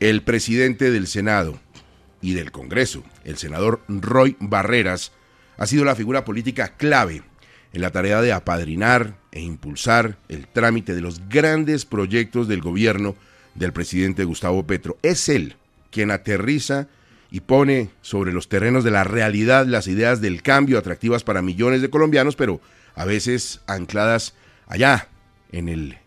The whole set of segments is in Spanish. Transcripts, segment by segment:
El presidente del Senado y del Congreso, el senador Roy Barreras, ha sido la figura política clave en la tarea de apadrinar e impulsar el trámite de los grandes proyectos del gobierno del presidente Gustavo Petro. Es él quien aterriza y pone sobre los terrenos de la realidad las ideas del cambio atractivas para millones de colombianos, pero a veces ancladas allá, en el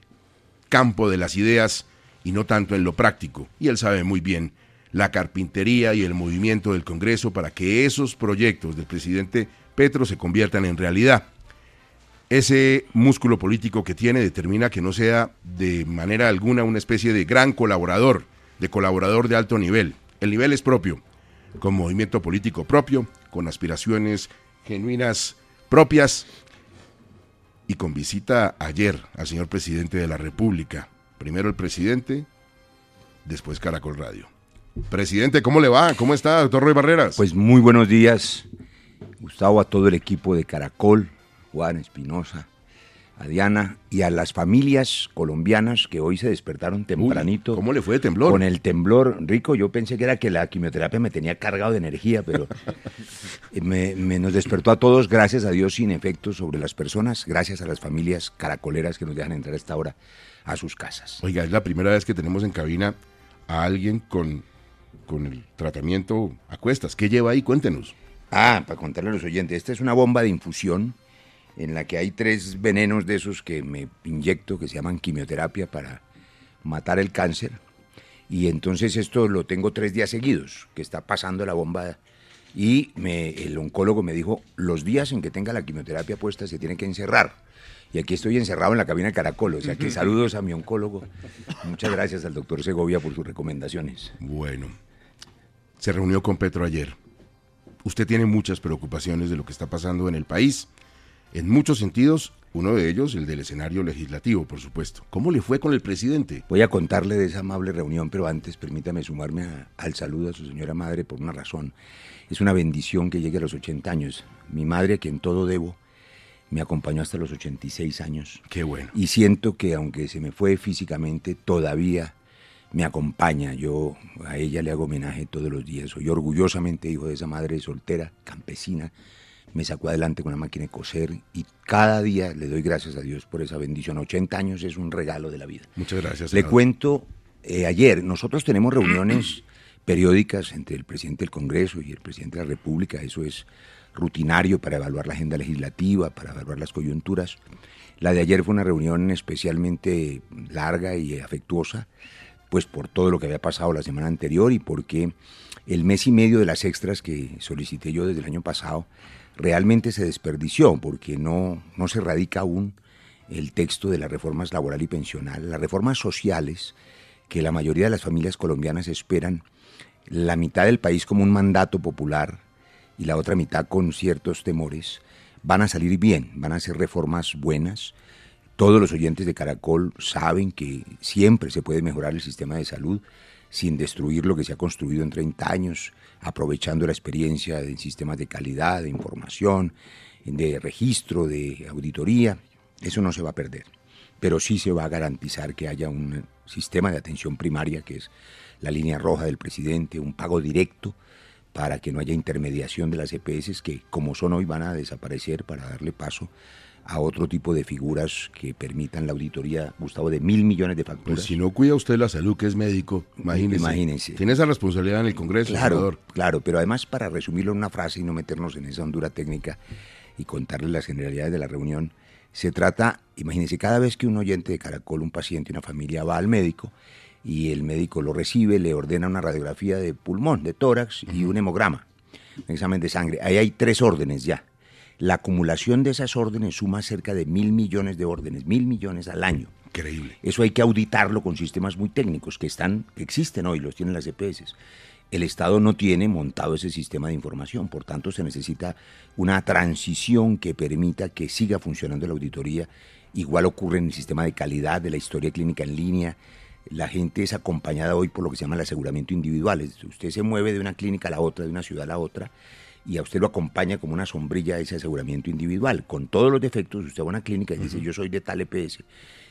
campo de las ideas y no tanto en lo práctico. Y él sabe muy bien la carpintería y el movimiento del Congreso para que esos proyectos del presidente Petro se conviertan en realidad ese músculo político que tiene determina que no sea de manera alguna una especie de gran colaborador, de colaborador de alto nivel. El nivel es propio, con movimiento político propio, con aspiraciones genuinas propias y con visita ayer al señor presidente de la República. Primero el presidente, después Caracol Radio. Presidente, ¿cómo le va? ¿Cómo está, doctor Roy Barreras? Pues muy buenos días, Gustavo, a todo el equipo de Caracol, Juan Espinosa, a Diana y a las familias colombianas que hoy se despertaron tempranito. ¿Cómo le fue de temblor? Con el temblor, rico, yo pensé que era que la quimioterapia me tenía cargado de energía, pero me, nos despertó a todos, gracias a Dios, sin efectos sobre las personas, gracias a las familias caracoleras que nos dejan entrar a esta hora a sus casas. Oiga, es la primera vez que tenemos en cabina a alguien con, con el tratamiento a cuestas. ¿Qué lleva ahí? Cuéntenos. Ah, para contarle a los oyentes, esta es una bomba de infusión en la que hay tres venenos de esos que me inyecto, que se llaman quimioterapia para matar el cáncer. Y entonces esto lo tengo tres días seguidos, que está pasando la bomba. Y me, el oncólogo me dijo, los días en que tenga la quimioterapia puesta se tiene que encerrar. Y aquí estoy encerrado en la cabina de Caracol, o sea que saludos a mi oncólogo. Muchas gracias al doctor Segovia por sus recomendaciones. Bueno, se reunió con Petro ayer. Usted tiene muchas preocupaciones de lo que está pasando en el país en muchos sentidos, uno de ellos el del escenario legislativo, por supuesto. ¿Cómo le fue con el presidente? Voy a contarle de esa amable reunión, pero antes permítame sumarme al saludo a su señora madre por una razón. Es una bendición que llegue a los 80 años. Mi madre, a quien todo debo, me acompañó hasta los 86 años. Qué bueno. Y siento que aunque se me fue físicamente, todavía me acompaña. Yo a ella le hago homenaje todos los días. Soy orgullosamente hijo de esa madre soltera, campesina, me sacó adelante con una máquina de coser y cada día le doy gracias a Dios por esa bendición. 80 años es un regalo de la vida. Muchas gracias. Le cuento, eh, ayer nosotros tenemos reuniones periódicas entre el presidente del Congreso y el presidente de la República, eso es rutinario para evaluar la agenda legislativa, para evaluar las coyunturas. La de ayer fue una reunión especialmente larga y afectuosa, pues por todo lo que había pasado la semana anterior y porque el mes y medio de las extras que solicité yo desde el año pasado realmente se desperdició porque no, no se radica aún el texto de las reformas laboral y pensional, las reformas sociales que la mayoría de las familias colombianas esperan, la mitad del país como un mandato popular y la otra mitad con ciertos temores, van a salir bien, van a ser reformas buenas. Todos los oyentes de Caracol saben que siempre se puede mejorar el sistema de salud sin destruir lo que se ha construido en 30 años, aprovechando la experiencia en sistemas de calidad, de información, de registro, de auditoría. Eso no se va a perder, pero sí se va a garantizar que haya un sistema de atención primaria, que es la línea roja del presidente, un pago directo para que no haya intermediación de las EPS que como son hoy van a desaparecer para darle paso a otro tipo de figuras que permitan la auditoría, Gustavo, de mil millones de facturas. Pues si no cuida usted la salud, que es médico, imagínese. Imagínense. Tiene esa responsabilidad en el Congreso, claro, senador. Claro, pero además para resumirlo en una frase y no meternos en esa hondura técnica y contarles las generalidades de la reunión, se trata, imagínense, cada vez que un oyente de Caracol, un paciente, una familia va al médico y el médico lo recibe, le ordena una radiografía de pulmón, de tórax y un hemograma, un examen de sangre. Ahí hay tres órdenes ya la acumulación de esas órdenes suma cerca de mil millones de órdenes, mil millones al año. Increíble. Eso hay que auditarlo con sistemas muy técnicos que están, que existen hoy, los tienen las EPS. El Estado no tiene montado ese sistema de información, por tanto se necesita una transición que permita que siga funcionando la auditoría. Igual ocurre en el sistema de calidad de la historia clínica en línea. La gente es acompañada hoy por lo que se llama el aseguramiento individual. Usted se mueve de una clínica a la otra, de una ciudad a la otra, y a usted lo acompaña como una sombrilla ese aseguramiento individual. Con todos los defectos, usted va a una clínica y dice, yo soy de tal EPS,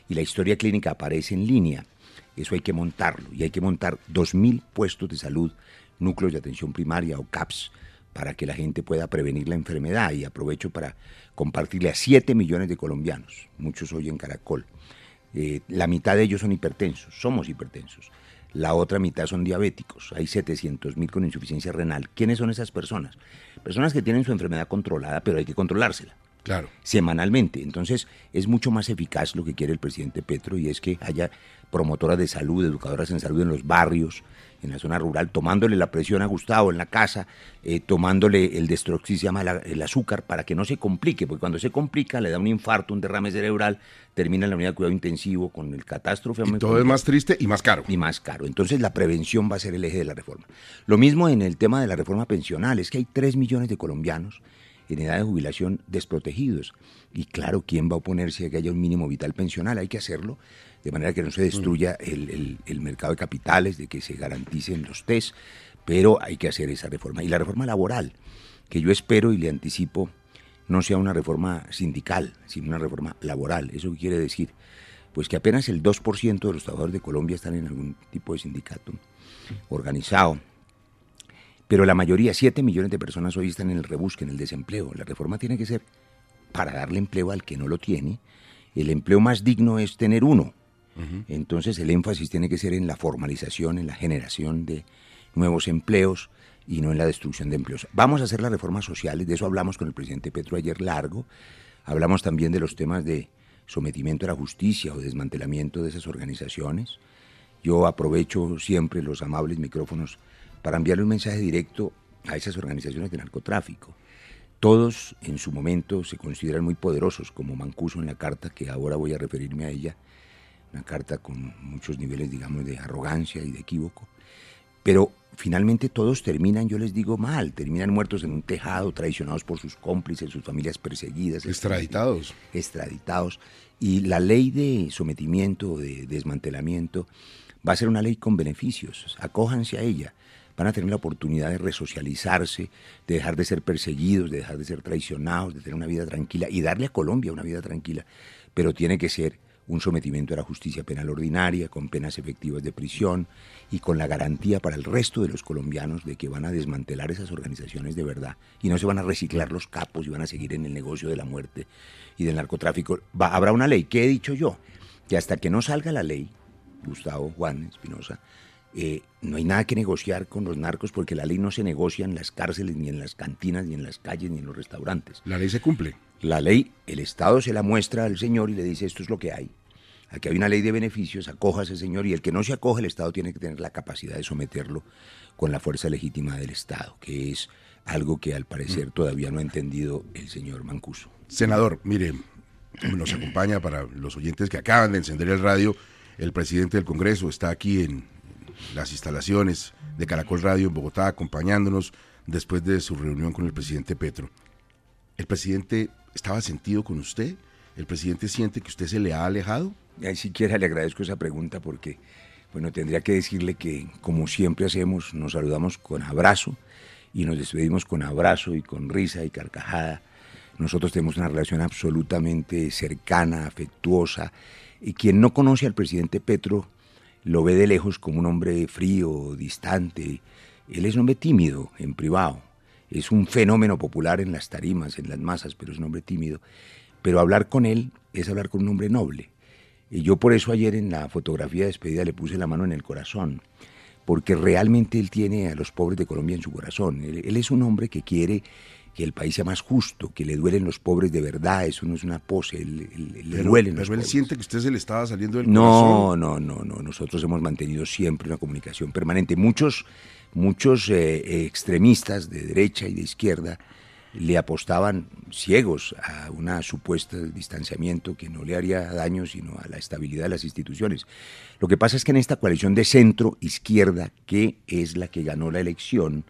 y la historia clínica aparece en línea. Eso hay que montarlo, y hay que montar 2.000 puestos de salud, núcleos de atención primaria o CAPS, para que la gente pueda prevenir la enfermedad. Y aprovecho para compartirle a 7 millones de colombianos, muchos hoy en Caracol. Eh, la mitad de ellos son hipertensos, somos hipertensos la otra mitad son diabéticos. Hay 700 mil con insuficiencia renal. ¿Quiénes son esas personas? Personas que tienen su enfermedad controlada, pero hay que controlársela. Claro. Semanalmente. Entonces, es mucho más eficaz lo que quiere el presidente Petro y es que haya promotoras de salud, educadoras en salud en los barrios, en la zona rural, tomándole la presión a Gustavo en la casa, eh, tomándole el destroxis, se llama el azúcar, para que no se complique, porque cuando se complica le da un infarto, un derrame cerebral, termina en la unidad de cuidado intensivo con el catástrofe. Y todo es más triste y más caro. Y más caro. Entonces la prevención va a ser el eje de la reforma. Lo mismo en el tema de la reforma pensional, es que hay 3 millones de colombianos en edad de jubilación desprotegidos. Y claro, ¿quién va a oponerse a que haya un mínimo vital pensional? Hay que hacerlo de manera que no se destruya el, mercado de capitales, de que se garanticen los test, pero hay que hacer esa reforma. Y la reforma laboral, que yo espero y le anticipo, no sea una reforma sindical, sino una reforma laboral. ¿Eso qué quiere decir? Pues que apenas el 2% de los trabajadores de Colombia están en algún tipo de sindicato organizado. Pero la mayoría, 7 millones de personas hoy están en el rebusque, en el desempleo. La reforma tiene que ser para darle empleo al que no lo tiene. El empleo más digno es tener uno, entonces el énfasis tiene que ser en la formalización, en la generación de nuevos empleos y no en la destrucción de empleos. Vamos a hacer las reformas sociales, de eso hablamos con el presidente Petro ayer largo, hablamos también de los temas de sometimiento a la justicia o desmantelamiento de esas organizaciones. Yo aprovecho siempre los amables micrófonos para enviarle un mensaje directo a esas organizaciones de narcotráfico. Todos en su momento se consideran muy poderosos, como Mancuso en la carta, que ahora voy a referirme a ella, una carta con muchos niveles, digamos, de arrogancia y de equívoco. Pero finalmente todos terminan, yo les digo mal, terminan muertos en un tejado, traicionados por sus cómplices, sus familias perseguidas. Extraditados. Extraditados. Y la ley de sometimiento, de desmantelamiento, va a ser una ley con beneficios. Acójanse a ella. Van a tener la oportunidad de resocializarse, de dejar de ser perseguidos, de dejar de ser traicionados, de tener una vida tranquila y darle a Colombia una vida tranquila. Pero tiene que ser un sometimiento a la justicia penal ordinaria, con penas efectivas de prisión y con la garantía para el resto de los colombianos de que van a desmantelar esas organizaciones de verdad y no se van a reciclar los capos y van a seguir en el negocio de la muerte y del narcotráfico. habrá una ley, ¿qué he dicho yo? Que hasta que no salga la ley, Gustavo Juan Espinosa, eh, no hay nada que negociar con los narcos porque la ley no se negocia en las cárceles, ni en las cantinas, ni en las calles, ni en los restaurantes. La ley se cumple. La ley, el Estado se la muestra al señor y le dice esto es lo que hay. Aquí hay una ley de beneficios, acoja a ese señor y el que no se acoge, el Estado tiene que tener la capacidad de someterlo con la fuerza legítima del Estado, que es algo que al parecer todavía no ha entendido el señor Mancuso. Senador, mire, nos acompaña para los oyentes que acaban de encender el radio, el presidente del Congreso está aquí en las instalaciones de Caracol Radio en Bogotá acompañándonos después de su reunión con el presidente Petro. ¿El presidente estaba sentido con usted? ¿El presidente siente que usted se le ha alejado? Ni siquiera le agradezco esa pregunta porque, bueno, tendría que decirle que, como siempre hacemos, nos saludamos con abrazo y nos despedimos con abrazo y con risa y carcajada. Nosotros tenemos una relación absolutamente cercana, afectuosa. Y quien no conoce al presidente Petro lo ve de lejos como un hombre frío, distante. Él es un hombre tímido en privado. Es un fenómeno popular en las tarimas, en las masas, pero es un hombre tímido. Pero hablar con él es hablar con un hombre noble. Y yo por eso ayer en la fotografía de despedida le puse la mano en el corazón, porque realmente él tiene a los pobres de Colombia en su corazón. Él, es un hombre que quiere que el país sea más justo, que le duelen los pobres de verdad, eso no es una pose, le duelen pero él siente que usted se le estaba saliendo del no, corazón. No, no, no, nosotros hemos mantenido siempre una comunicación permanente. Muchos, muchos eh, extremistas de derecha y de izquierda le apostaban ciegos a una supuesta distanciamiento que no le haría daño sino a la estabilidad de las instituciones. Lo que pasa es que en esta coalición de centro-izquierda, que es la que ganó la elección,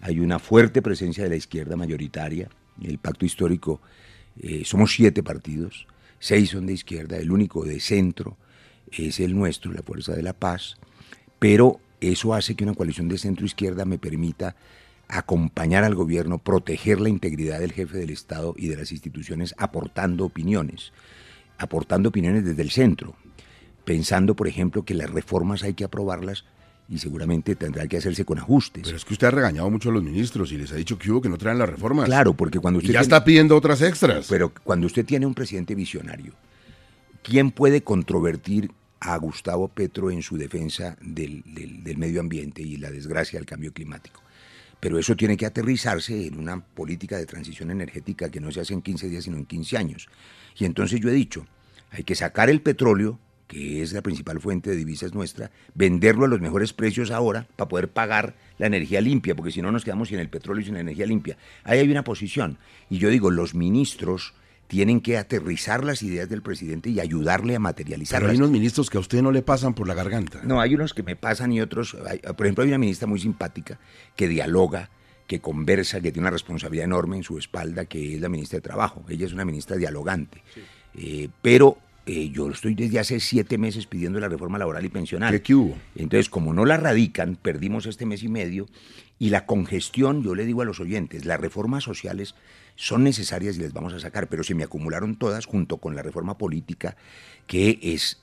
hay una fuerte presencia de la izquierda mayoritaria. El pacto histórico, eh, somos siete partidos, seis son de izquierda, el único de centro es el nuestro, la Fuerza de la Paz, pero eso hace que una coalición de centro-izquierda me permita acompañar al gobierno, proteger la integridad del jefe del Estado y de las instituciones aportando opiniones, aportando opiniones desde el centro, pensando, por ejemplo, que las reformas hay que aprobarlas y seguramente tendrá que hacerse con ajustes. Pero es que usted ha regañado mucho a los ministros y les ha dicho que hubo que no traen las reformas. Claro, porque cuando usted... ya está pidiendo otras extras. Pero cuando usted tiene un presidente visionario, ¿quién puede controvertir a Gustavo Petro en su defensa del, del medio ambiente y la desgracia del cambio climático? Pero eso tiene que aterrizarse en una política de transición energética que no se hace en 15 días, sino en 15 años. Y entonces yo he dicho, hay que sacar el petróleo, que es la principal fuente de divisas nuestra, venderlo a los mejores precios ahora para poder pagar la energía limpia, porque si no nos quedamos sin el petróleo y sin la energía limpia. Ahí hay una posición. Y yo digo, los ministros tienen que aterrizar las ideas del presidente y ayudarle a materializarlas. Pero hay unos ministros que a usted no le pasan por la garganta. No, hay unos que me pasan y otros. por ejemplo, hay una ministra muy simpática que dialoga, que conversa, que tiene una responsabilidad enorme en su espalda, que es la ministra de Trabajo. Ella es una ministra dialogante. Eh, pero eh, yo estoy desde hace siete meses pidiendo la reforma laboral y pensional. ¿Qué, hubo? Entonces, como no la radican, perdimos este mes y medio y la congestión, yo le digo a los oyentes, las reformas sociales son necesarias y les vamos a sacar, pero se me acumularon todas junto con la reforma política que es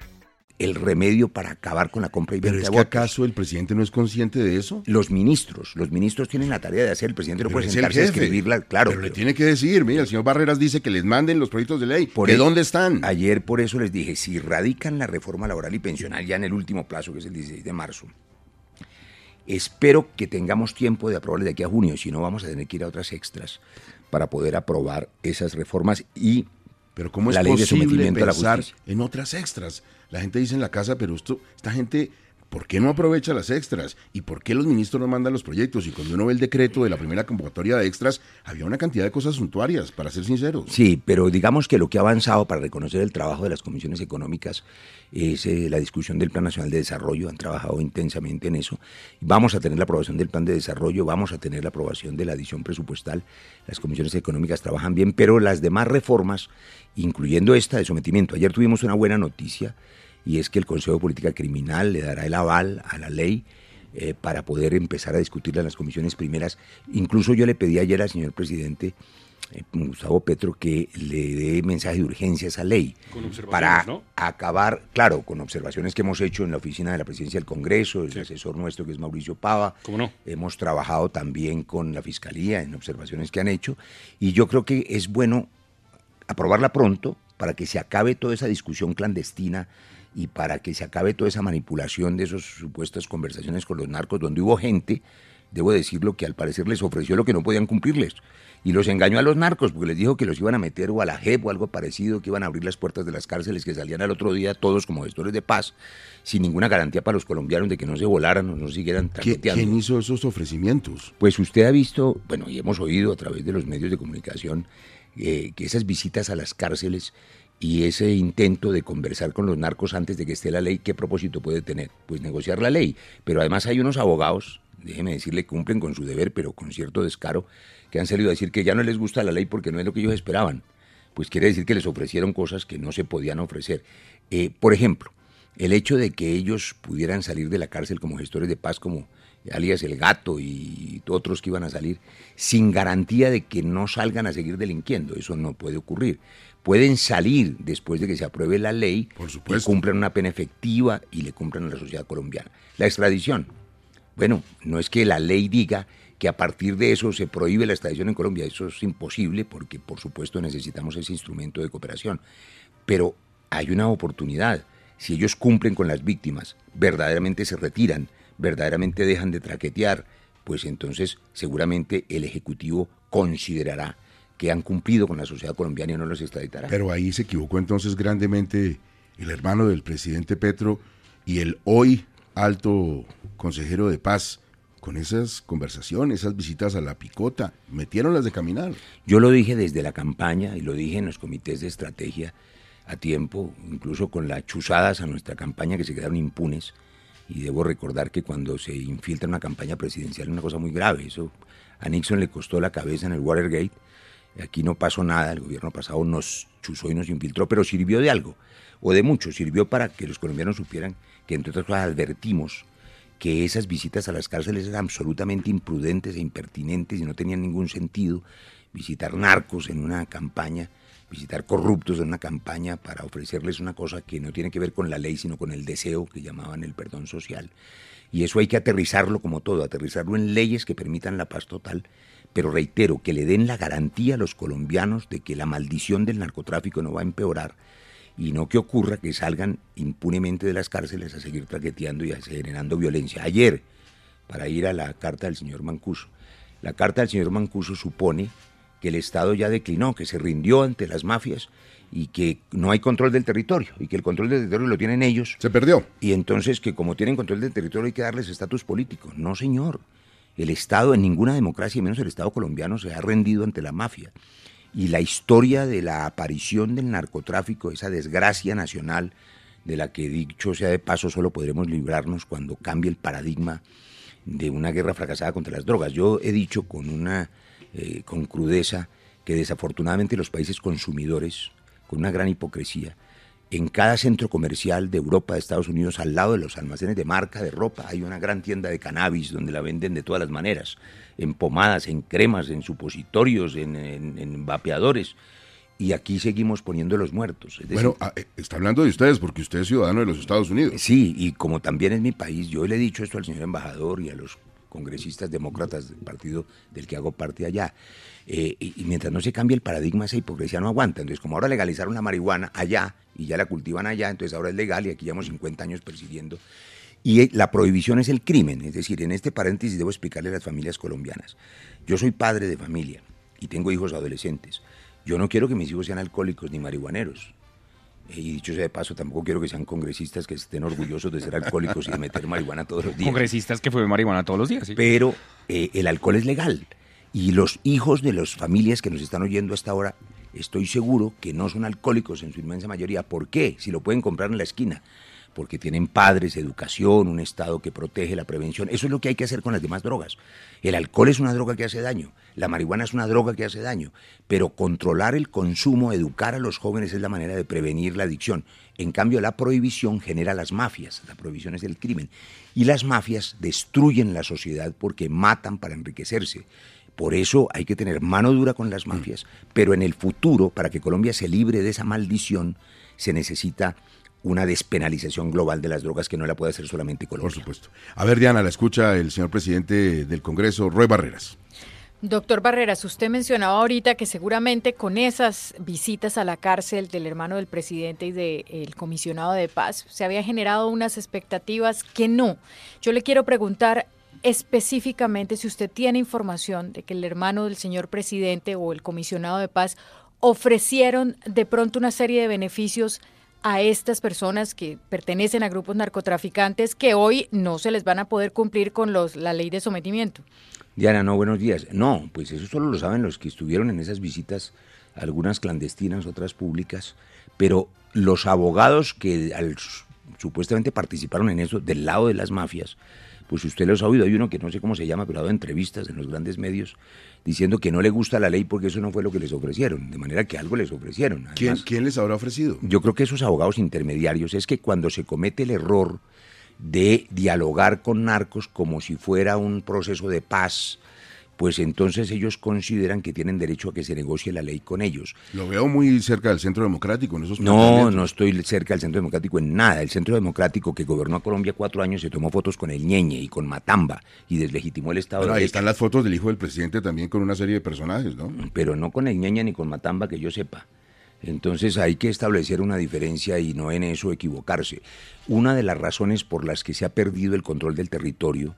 El remedio para acabar con la compra y venta ¿Pero es que acaso el presidente no es consciente de eso? Los ministros, los ministros tienen la tarea de hacer, el presidente no puede sentarse a escribirla, claro. Pero, le tiene que decir, mira, el señor Barreras dice que les manden los proyectos de ley. ¿De dónde están? Ayer por eso les dije, si radican la reforma laboral y pensional ya en el último plazo, que es el 16 de marzo, espero que tengamos tiempo de aprobarle de aquí a junio, si no vamos a tener que ir a otras extras para poder aprobar esas reformas y pero ¿cómo es la ley de a la justicia. en otras extras? La gente dice en la casa, pero esto, esta gente ¿Por qué no aprovecha las extras? ¿Y por qué los ministros no mandan los proyectos? Y cuando uno ve el decreto de la primera convocatoria de extras, había una cantidad de cosas suntuarias, para ser sinceros. Sí, pero digamos que lo que ha avanzado para reconocer el trabajo de las comisiones económicas es eh, la discusión del Plan Nacional de Desarrollo. Han trabajado intensamente en eso. Vamos a tener la aprobación del Plan de Desarrollo, vamos a tener la aprobación de la adición presupuestal. Las comisiones económicas trabajan bien, pero las demás reformas, incluyendo esta de sometimiento. Ayer tuvimos una buena noticia y es que el Consejo de Política Criminal le dará el aval a la ley eh, para poder empezar a discutirla en las comisiones primeras. Incluso yo le pedí ayer al señor presidente eh, Gustavo Petro que le dé mensaje de urgencia a esa ley para acabar, claro, con observaciones que hemos hecho en la oficina de la presidencia del Congreso, el asesor nuestro que es Mauricio Pava. no? Hemos trabajado también con la Fiscalía en observaciones que han hecho y yo creo que es bueno aprobarla pronto para que se acabe toda esa discusión clandestina y para que se acabe toda esa manipulación de esas supuestas conversaciones con los narcos, donde hubo gente, debo decirlo, que al parecer les ofreció lo que no podían cumplirles. Y los engañó a los narcos, porque les dijo que los iban a meter o a la JEP o algo parecido, que iban a abrir las puertas de las cárceles, que salían al otro día todos como gestores de paz, sin ninguna garantía para los colombianos de que no se volaran o no siguieran traqueteando. ¿Quién hizo esos ofrecimientos? Pues usted ha visto, bueno, y hemos oído a través de los medios de comunicación, eh, que esas visitas a las cárceles y ese intento de conversar con los narcos antes de que esté la ley, ¿qué propósito puede tener? Pues negociar la ley. Pero además hay unos abogados, déjeme decirle, cumplen con su deber, pero con cierto descaro, que han salido a decir que ya no les gusta la ley porque no es lo que ellos esperaban. Pues quiere decir que les ofrecieron cosas que no se podían ofrecer. Eh, por ejemplo, el hecho de que ellos pudieran salir de la cárcel como gestores de paz, como alias El Gato y otros que iban a salir, sin garantía de que no salgan a seguir delinquiendo. Eso no puede ocurrir pueden salir después de que se apruebe la ley Por y cumplan una pena efectiva y le cumplan a la sociedad colombiana. La extradición. Bueno, no es que la ley diga que a partir de eso se prohíbe la extradición en Colombia. Eso es imposible porque por supuesto necesitamos ese instrumento de cooperación. Pero hay una oportunidad. Si ellos cumplen con las víctimas, verdaderamente se retiran, verdaderamente dejan de traquetear, pues entonces seguramente el Ejecutivo considerará que han cumplido con la sociedad colombiana y no los extraditará. Pero ahí se equivocó entonces grandemente el hermano del presidente Petro y el hoy alto consejero de paz con esas conversaciones, esas visitas a la picota, metieron las de caminar. Yo lo dije desde la campaña y lo dije en los comités de estrategia a tiempo, incluso con las chuzadas a nuestra campaña que se quedaron impunes. Y debo recordar que cuando se infiltra una campaña presidencial es una cosa muy grave. Eso a Nixon le costó la cabeza en el Watergate. Aquí no pasó nada, el gobierno pasado nos chuzó y nos infiltró, pero sirvió de algo, o de mucho, sirvió para que los colombianos supieran que entre otras cosas advertimos que esas visitas a las cárceles eran absolutamente imprudentes e impertinentes y no tenían ningún sentido. Visitar narcos en una campaña, visitar corruptos en una campaña para ofrecerles una cosa que no tiene que ver con la ley, sino con el deseo que llamaban el perdón social. Y eso hay que aterrizarlo como todo, aterrizarlo en leyes que permitan la paz total, pero reitero, que le den la garantía a los colombianos de que la maldición del narcotráfico no va a empeorar y no que ocurra que salgan impunemente de las cárceles a seguir traqueteando y a generando violencia. Ayer, para ir a la carta del señor Mancuso, la carta del señor Mancuso supone que el Estado ya declinó, que se rindió ante las mafias y que no hay control del territorio y que el control del territorio lo tienen ellos. Se perdió. Y entonces que como tienen control del territorio hay que darles estatus político. No, señor. El Estado en ninguna democracia, menos el Estado colombiano, se ha rendido ante la mafia y la historia de la aparición del narcotráfico, esa desgracia nacional de la que dicho sea de paso solo podremos librarnos cuando cambie el paradigma de una guerra fracasada contra las drogas. Yo he dicho con una eh, con crudeza que desafortunadamente los países consumidores, con una gran hipocresía, en cada centro comercial de Europa, de Estados Unidos, al lado de los almacenes de marca de ropa, hay una gran tienda de cannabis donde la venden de todas las maneras, en pomadas, en cremas, en supositorios, en, vapeadores. Y aquí seguimos poniendo los muertos. bueno, ah, eh, está hablando de ustedes porque usted es ciudadano de los Estados Unidos. Sí, y como también es mi país, yo le he dicho esto al señor embajador y a los congresistas demócratas del partido del que hago parte allá. Eh, y, mientras no se cambie el paradigma, esa hipocresía no aguanta. Entonces, como ahora legalizaron la marihuana allá y ya la cultivan allá, entonces ahora es legal y aquí llevamos 50 años persiguiendo. Y eh, la prohibición es el crimen. Es decir, en este paréntesis debo explicarle a las familias colombianas. Yo soy padre de familia y tengo hijos adolescentes. Yo no quiero que mis hijos sean alcohólicos ni marihuaneros. Y dicho sea de paso, tampoco quiero que sean congresistas que estén orgullosos de ser alcohólicos y de meter marihuana todos los días. Congresistas que fue marihuana todos los días, sí. Pero eh, el alcohol es legal. Y los hijos de las familias que nos están oyendo hasta ahora, estoy seguro que no son alcohólicos en su inmensa mayoría. ¿Por qué? Si lo pueden comprar en la esquina porque tienen padres, educación, un Estado que protege la prevención. Eso es lo que hay que hacer con las demás drogas. El alcohol es una droga que hace daño, la marihuana es una droga que hace daño, pero controlar el consumo, educar a los jóvenes es la manera de prevenir la adicción. En cambio, la prohibición genera las mafias, la prohibición es el crimen, y las mafias destruyen la sociedad porque matan para enriquecerse. Por eso hay que tener mano dura con las mafias, pero en el futuro, para que Colombia se libre de esa maldición, se necesita una despenalización global de las drogas que no la puede hacer solamente Colombia. Por supuesto. A ver, Diana, la escucha el señor presidente del Congreso, Roy Barreras. Doctor Barreras, usted mencionaba ahorita que seguramente con esas visitas a la cárcel del hermano del presidente y del comisionado de paz se había generado unas expectativas que no. Yo le quiero preguntar específicamente si usted tiene información de que el hermano del señor presidente o el comisionado de paz ofrecieron de pronto una serie de beneficios a estas personas que pertenecen a grupos narcotraficantes que hoy no se les van a poder cumplir con los, la ley de sometimiento. Diana, no, buenos días. No, pues eso solo lo saben los que estuvieron en esas visitas, algunas clandestinas, otras públicas, pero los abogados que supuestamente participaron en eso del lado de las mafias, pues usted los ha oído, hay uno que no sé cómo se llama, pero ha dado entrevistas en los grandes medios diciendo que no le gusta la ley porque eso no fue lo que les ofrecieron, de manera que algo les ofrecieron. ¿Quién, ¿Quién les habrá ofrecido? Yo creo que esos abogados intermediarios es que cuando se comete el error de dialogar con narcos como si fuera un proceso de paz, pues entonces ellos consideran que tienen derecho a que se negocie la ley con ellos. Lo veo muy cerca del Centro Democrático en esos No, no estoy cerca del Centro Democrático en nada. El Centro Democrático que gobernó a Colombia cuatro años se tomó fotos con el Ñeñe y con Matamba y deslegitimó el Estado Pero ahí están las fotos del hijo del presidente también con una serie de personajes, ¿no? Pero no con el Ñeñe ni con Matamba que yo sepa. Entonces hay que establecer una diferencia y no en eso equivocarse. Una de las razones por las que se ha perdido el control del territorio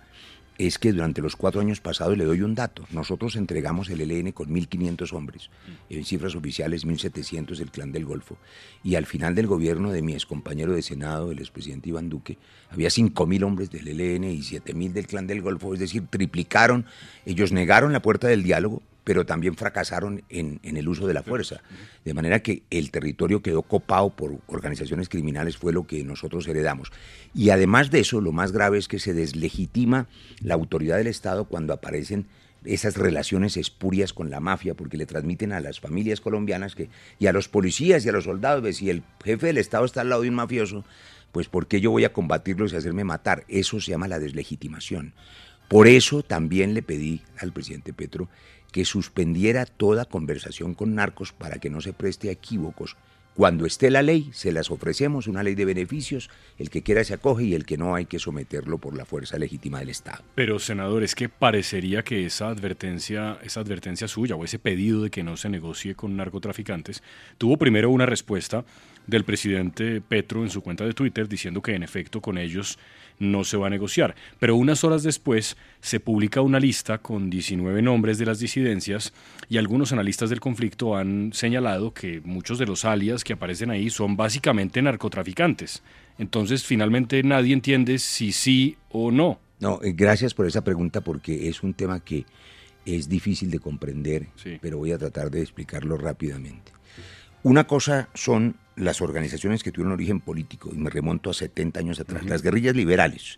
es que durante los cuatro años pasados, le doy un dato, nosotros entregamos el ELN con 1.500 hombres, en cifras oficiales 1.700 del Clan del Golfo, y al final del gobierno de mi excompañero de Senado, el expresidente Iván Duque, había 5.000 hombres del ELN y 7.000 del Clan del Golfo, es decir, triplicaron, ellos negaron la puerta del diálogo, pero también fracasaron en, el uso de la fuerza. De manera que el territorio quedó copado por organizaciones criminales, fue lo que nosotros heredamos. Y además de eso, lo más grave es que se deslegitima la autoridad del Estado cuando aparecen esas relaciones espurias con la mafia, porque le transmiten a las familias colombianas que, y a los policías y a los soldados, si el jefe del Estado está al lado de un mafioso, pues ¿por qué yo voy a combatirlos y hacerme matar? Eso se llama la deslegitimación. Por eso también le pedí al presidente Petro que suspendiera toda conversación con narcos para que no se preste a equívocos. Cuando esté la ley, se las ofrecemos, una ley de beneficios, el que quiera se acoge y el que no hay que someterlo por la fuerza legítima del Estado. Pero, senador, es que parecería que esa advertencia, esa advertencia suya o ese pedido de que no se negocie con narcotraficantes tuvo primero una respuesta del presidente Petro en su cuenta de Twitter diciendo que en efecto con ellos no se va a negociar. Pero unas horas después se publica una lista con 19 nombres de las disidencias y algunos analistas del conflicto han señalado que muchos de los alias que aparecen ahí son básicamente narcotraficantes. Entonces finalmente nadie entiende si sí o no. No, eh, gracias por esa pregunta porque es un tema que es difícil de comprender, pero voy a tratar de explicarlo rápidamente. Una cosa son las organizaciones que tuvieron origen político, y me remonto a 70 años atrás, las guerrillas liberales,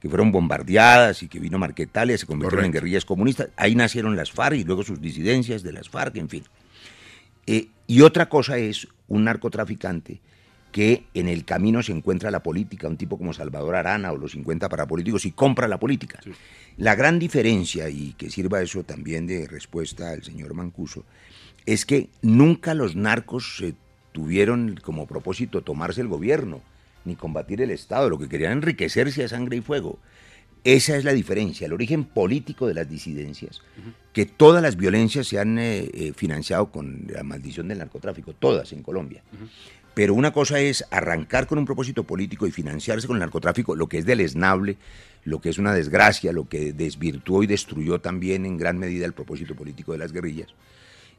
que fueron bombardeadas y que vino Marquetalia, se convirtieron en guerrillas comunistas. Ahí nacieron las FARC y luego sus disidencias de las FARC, en fin. Eh, y otra cosa es un narcotraficante que en el camino se encuentra la política, un tipo como Salvador Arana o los 50 parapolíticos y compra la política. La gran diferencia, y que sirva eso también de respuesta al señor Mancuso, es que nunca los narcos se tuvieron como propósito tomarse el gobierno, ni combatir el Estado, lo que querían enriquecerse a sangre y fuego. Esa es la diferencia, el origen político de las disidencias, que todas las violencias se han eh, eh, financiado con la maldición del narcotráfico, todas en Colombia. Pero una cosa es arrancar con un propósito político y financiarse con el narcotráfico, lo que es deleznable, lo que es una desgracia, lo que desvirtuó y destruyó también en gran medida el propósito político de las guerrillas.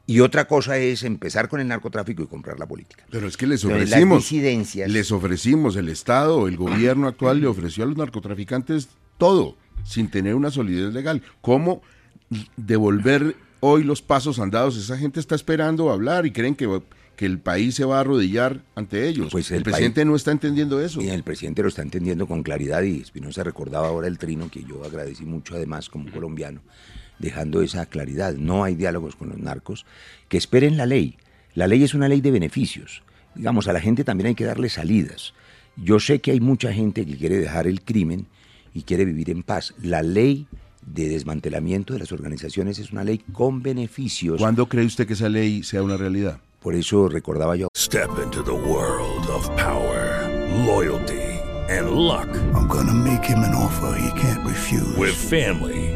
Y otra cosa es empezar con el narcotráfico y comprar la política. Pero es que les ofrecimos, les ofrecimos, el Estado, el gobierno actual le ofreció a los narcotraficantes todo, sin tener una solidez legal. ¿Cómo devolver hoy los pasos andados? Esa gente está esperando hablar y creen que, que el país se va a arrodillar ante ellos. Pues el, presidente no está entendiendo eso. Y el presidente lo está entendiendo con claridad y Espinosa recordaba ahora el trino que yo agradecí mucho además como colombiano dejando esa claridad. No hay diálogos con los narcos. Que esperen la ley. La ley es una ley de beneficios. Digamos, a la gente también hay que darle salidas. Yo sé que hay mucha gente que quiere dejar el crimen y quiere vivir en paz. La ley de desmantelamiento de las organizaciones es una ley con beneficios. ¿Cuándo cree usted que esa ley sea una realidad? Por eso recordaba yo. Step into the world of power, loyalty and luck. I'm gonna make him an offer he can't refuse. With family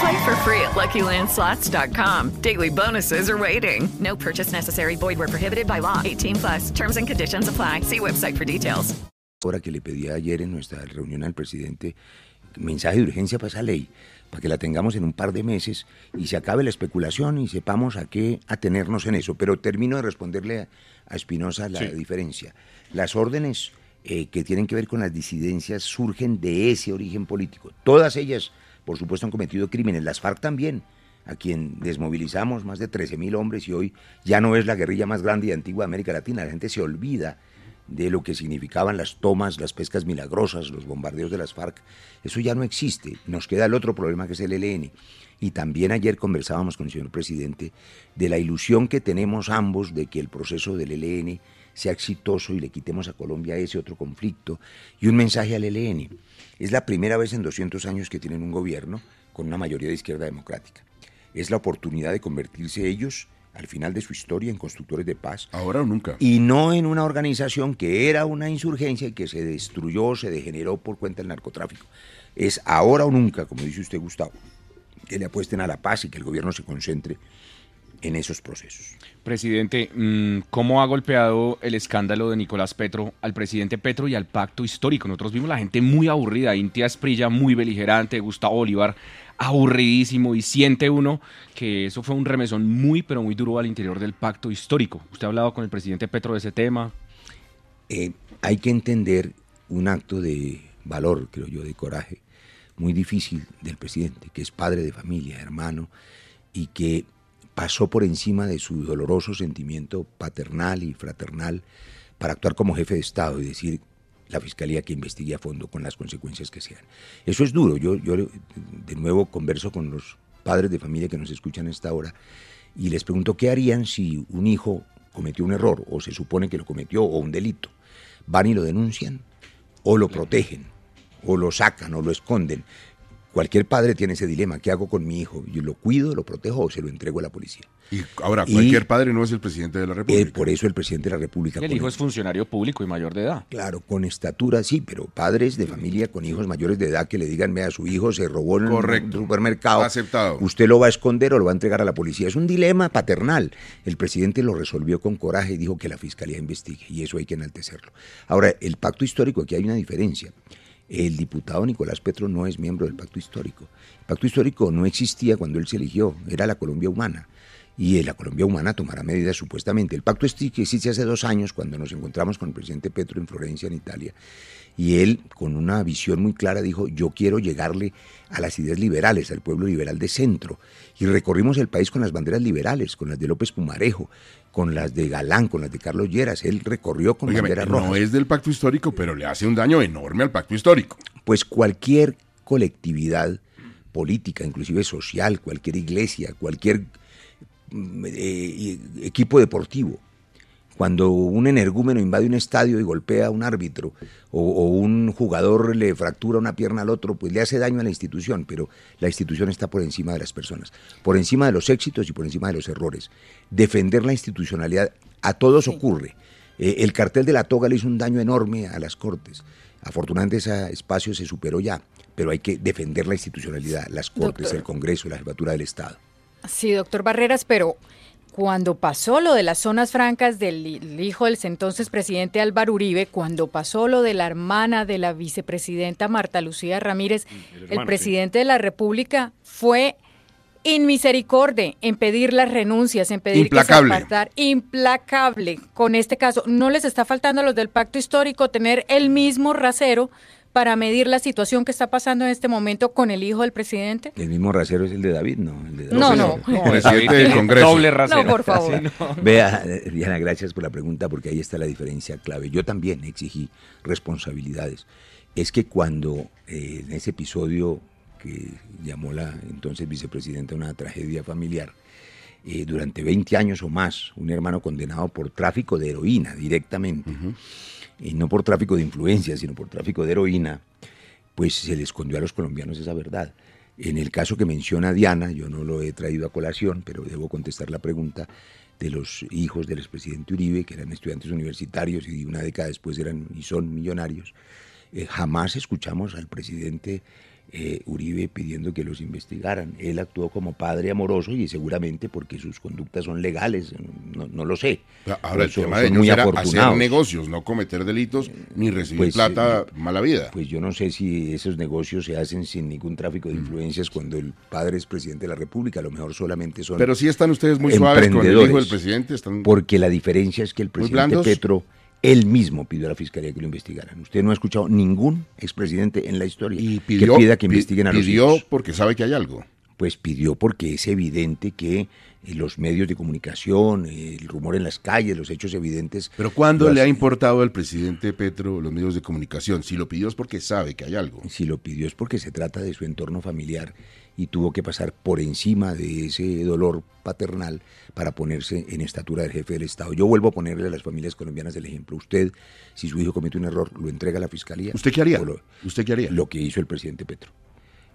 Play for free at LuckyLandSlots.com. Daily bonuses are waiting. No purchase necessary. Void where prohibited by law. 18 plus. Terms and conditions apply. See website for details. Ahora que le pedí ayer en nuestra reunión al presidente mensaje de urgencia para esa ley, para que la tengamos en un par de meses y se acabe la especulación y sepamos a qué atenernos en eso. Pero termino de responderle a, a Espinosa la diferencia. Las órdenes eh, que tienen que ver con las disidencias surgen de ese origen político. Todas ellas, por supuesto, han cometido crímenes. Las FARC también, a quien desmovilizamos más de 13.000 hombres y hoy ya no es la guerrilla más grande y antigua de América Latina. La gente se olvida de lo que significaban las tomas, las pescas milagrosas, los bombardeos de las FARC. Eso ya no existe. Nos queda el otro problema que es el ELN. Y también ayer conversábamos con el señor presidente de la ilusión que tenemos ambos de que el proceso del ELN sea exitoso y le quitemos a Colombia ese otro conflicto. Y un mensaje al ELN. Es la primera vez en 200 años que tienen un gobierno con una mayoría de izquierda democrática. Es la oportunidad de convertirse ellos al final de su historia en constructores de paz. Ahora o nunca. Y no en una organización que era una insurgencia y que se destruyó, se degeneró por cuenta del narcotráfico. Es ahora o nunca, como dice usted, Gustavo, que le apuesten a la paz y que el gobierno se concentre en esos procesos. Presidente, mm, ¿cómo ha golpeado el escándalo de Nicolás Petro al presidente Petro y al pacto histórico? Nosotros vimos la gente muy aburrida, Intia Esprilla muy beligerante, Gustavo Bolívar aburridísimo y siente uno que eso fue un remesón muy pero muy duro al interior del pacto histórico. ¿Usted ha hablado con el presidente Petro de ese tema? Eh, hay que entender un acto de valor, creo yo, de coraje, muy difícil del presidente, que es padre de familia, hermano, y que pasó por encima de su doloroso sentimiento paternal y fraternal para actuar como jefe de Estado y decir la Fiscalía que investigue a fondo con las consecuencias que sean. Eso es duro. Yo, yo de nuevo converso con los padres de familia que nos escuchan a esta hora y les pregunto qué harían si un hijo cometió un error o se supone que lo cometió o un delito. ¿Van y lo denuncian? ¿O lo protegen? ¿O lo sacan o lo esconden? Cualquier padre tiene ese dilema, ¿qué hago con mi hijo? ¿Yo lo cuido, lo protejo o se lo entrego a la policía? Y ahora, cualquier padre no es el presidente de la República. Eh, por eso el presidente de la República. el hijo es funcionario público y mayor de edad. Claro, con estatura sí, pero padres de familia con hijos mayores de edad que le digan, vea, su hijo se robó en un supermercado. Aceptado. Usted lo va a esconder o lo va a entregar a la policía. Es un dilema paternal. El presidente lo resolvió con coraje y dijo que la fiscalía investigue y eso hay que enaltecerlo. Ahora, el pacto histórico, aquí hay una diferencia. El diputado Nicolás Petro no es miembro del pacto histórico. El pacto histórico no existía cuando él se eligió, era la Colombia humana. Y la Colombia humana tomará medidas supuestamente. El pacto existe hace dos años cuando nos encontramos con el presidente Petro en Florencia, en Italia. Y él, con una visión muy clara, dijo, yo quiero llegarle a las ideas liberales, al pueblo liberal de centro. Y recorrimos el país con las banderas liberales, con las de López Pumarejo, con las de Galán, con las de Carlos Lleras. Él recorrió con banderas rojas. No es del pacto histórico, pero le hace un daño enorme al pacto histórico. Pues cualquier colectividad política, inclusive social, cualquier iglesia, cualquier eh, equipo deportivo, cuando un energúmeno invade un estadio y golpea a un árbitro o, un jugador le fractura una pierna al otro, pues le hace daño a la institución, pero la institución está por encima de las personas, por encima de los éxitos y por encima de los errores. Defender la institucionalidad a todos ocurre. Eh, el cartel de la toga le hizo un daño enorme a las cortes. Afortunadamente ese espacio se superó ya, pero hay que defender la institucionalidad, las cortes, el Congreso, la jefatura del Estado. Sí, doctor Barreras, pero cuando pasó lo de las zonas francas del hijo del entonces presidente Álvaro Uribe, cuando pasó lo de la hermana de la vicepresidenta Marta Lucía Ramírez, mm, el, presidente de la República fue inmisericordia en pedir las renuncias, en pedir implacable. que se implacable con este caso. No les está faltando a los del pacto histórico tener el mismo rasero para medir la situación que está pasando en este momento con el hijo del presidente? El mismo rasero es el de David, ¿no? no, no, Presidente del Congreso. Doble rasero. No, por favor. Vea, Diana, gracias por la pregunta porque ahí está la diferencia clave. Yo también exigí responsabilidades. Es que cuando eh, en ese episodio que llamó la entonces vicepresidenta una tragedia familiar, eh, durante 20 años o más, un hermano condenado por tráfico de heroína directamente y no por tráfico de influencia, sino por tráfico de heroína, pues se le escondió a los colombianos esa verdad. En el caso que menciona Diana, yo no lo he traído a colación, pero debo contestar la pregunta de los hijos del expresidente Uribe, que eran estudiantes universitarios y una década después eran y son millonarios. Eh, jamás escuchamos al presidente eh, Uribe pidiendo que los investigaran. Él actuó como padre amoroso y seguramente porque sus conductas son legales, no, lo sé. Ahora el tema de ellos era hacer negocios, no cometer delitos ni recibir pues, plata eh, mala vida. Pues yo no sé si esos negocios se hacen sin ningún tráfico de mm. influencias cuando el padre es presidente de la República, a lo mejor solamente son Pero sí están ustedes muy suaves con el hijo del presidente. Están porque la diferencia es que el presidente Petro él mismo pidió a la fiscalía que lo investigaran. Usted no ha escuchado ningún expresidente en la historia y pidió, que pida que investiguen a los Pidió porque sabe que hay algo. Pues pidió porque es evidente que los medios de comunicación, el rumor en las calles, los hechos evidentes. Pero ¿cuándo le ha importado al presidente Petro los medios de comunicación? Si lo pidió es porque sabe que hay algo. Si lo pidió es porque se trata de su entorno familiar y tuvo que pasar por encima de ese dolor paternal para ponerse en estatura del jefe del Estado. Yo vuelvo a ponerle a las familias colombianas el ejemplo. Usted, si su hijo comete un error, lo entrega a la fiscalía. ¿Usted qué haría? ¿Usted qué haría? Lo que hizo el presidente Petro.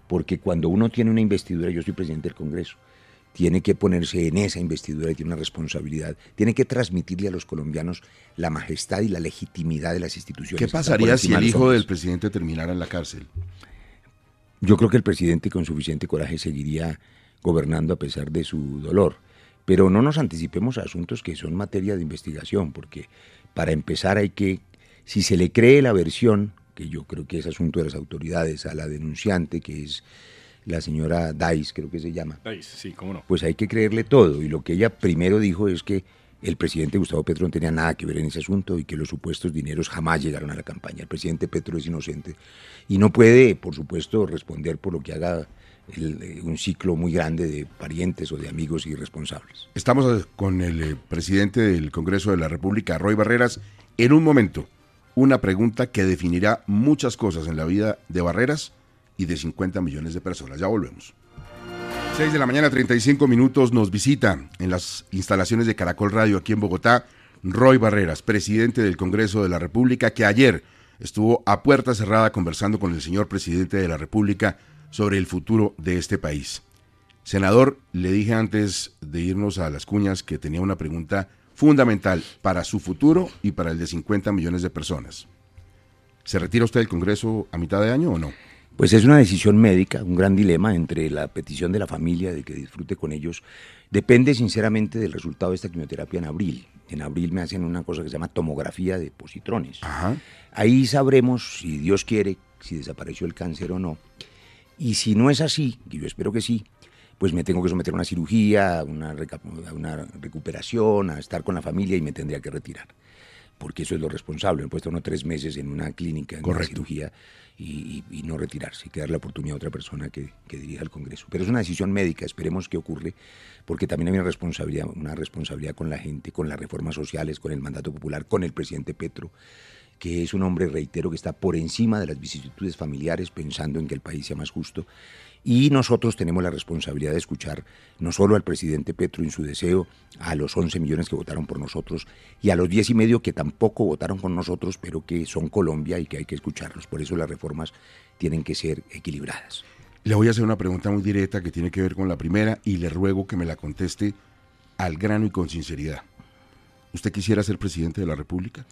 Porque cuando uno tiene una investidura, yo soy presidente del Congreso, tiene que ponerse en esa investidura y tiene una responsabilidad. Tiene que transmitirle a los colombianos la majestad y la legitimidad de las instituciones. ¿Qué pasaría si el hijo del presidente terminara en la cárcel? Yo creo que el presidente con suficiente coraje seguiría gobernando a pesar de su dolor. Pero no nos anticipemos a asuntos que son materia de investigación, porque para empezar hay que, si se le cree la versión, que yo creo que es asunto de las autoridades, a la denunciante, que es la señora Dice, creo que se llama. Dice, sí, cómo no. Pues hay que creerle todo. Y lo que ella primero dijo es que el presidente Gustavo Petro no tenía nada que ver en ese asunto y que los supuestos dineros jamás llegaron a la campaña. El presidente Petro es inocente y no puede, por supuesto, responder por lo que haga eh, un ciclo muy grande de parientes o de amigos irresponsables. Estamos con el eh, presidente del Congreso de la República, Roy Barreras. En un momento, una pregunta que definirá muchas cosas en la vida de Barreras y de 50 millones de personas. Ya volvemos. 6 de la mañana, 35 minutos, nos visita en las instalaciones de Caracol Radio aquí en Bogotá Roy Barreras, presidente del Congreso de la República, que ayer estuvo a puerta cerrada conversando con el señor presidente de la República sobre el futuro de este país. Senador, le dije antes de irnos a las cuñas que tenía una pregunta fundamental para su futuro y para el de 50 millones de personas. ¿Se retira usted del Congreso a mitad de año o no? Pues es una decisión médica, un gran dilema entre la petición de la familia de que disfrute con ellos. Depende sinceramente del resultado de esta quimioterapia en abril. En abril me hacen una cosa que se llama tomografía de positrones. Ahí sabremos, si Dios quiere, si desapareció el cáncer o no. Y si no es así, y yo espero que sí, pues me tengo que someter a una cirugía, a una, una recuperación, a estar con la familia y me tendría que retirar. Porque eso es lo responsable. Me he puesto uno tres meses en una clínica, en una cirugía y, no retirarse y que dar la oportunidad a otra persona que, dirija el Congreso. Pero es una decisión médica, esperemos que ocurre, porque también hay una responsabilidad, una responsabilidad con la gente, con las reformas sociales, con el mandato popular, con el presidente Petro que es un hombre, reitero, que está por encima de las vicisitudes familiares, pensando en que el país sea más justo y nosotros tenemos la responsabilidad de escuchar no solo al presidente Petro en su deseo, a los 11 millones que votaron por nosotros y a los 10 y medio que tampoco votaron con nosotros, pero que son Colombia y que hay que escucharlos. Por eso las reformas tienen que ser equilibradas. Le voy a hacer una pregunta muy directa que tiene que ver con la primera y le ruego que me la conteste al grano y con sinceridad. ¿Usted quisiera ser presidente de la República?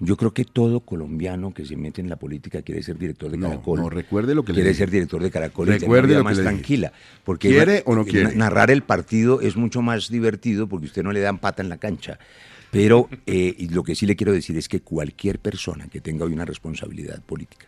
Yo creo que todo colombiano que se mete en la política quiere ser director de Caracol. No, recuerde lo que quiere le ser director de Caracol recuerde y más tranquila. Porque ¿Quiere o no quiere? Narrar el partido es mucho más divertido porque usted no le dan pata en la cancha. Pero eh, lo que sí le quiero decir es que cualquier persona que tenga hoy una responsabilidad política,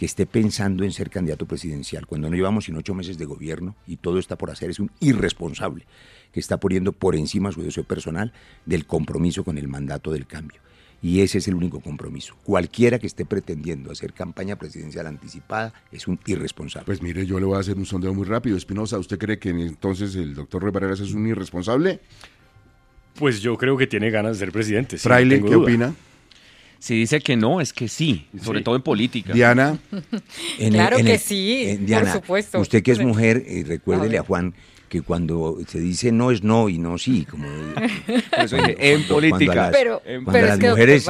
que esté pensando en ser candidato presidencial, cuando no llevamos sino ocho meses de gobierno y todo está por hacer, es un irresponsable que está poniendo por encima su deseo personal del compromiso con el mandato del cambio. Y ese es el único compromiso. Cualquiera que esté pretendiendo hacer campaña presidencial anticipada es un irresponsable. Pues mire, yo le voy a hacer un sondeo muy rápido. Espinosa, ¿usted cree que entonces el doctor Roy Barreras es un irresponsable? Pues yo creo que tiene ganas de ser presidente. Fraile, ¿qué opina? Si dice que no, es que sí, sobre todo en política. Diana. claro que sí, por supuesto. Usted que es mujer, eh, recuérdele a Juan que cuando se dice no es no y no sí, como en política. pero, cuando las mujeres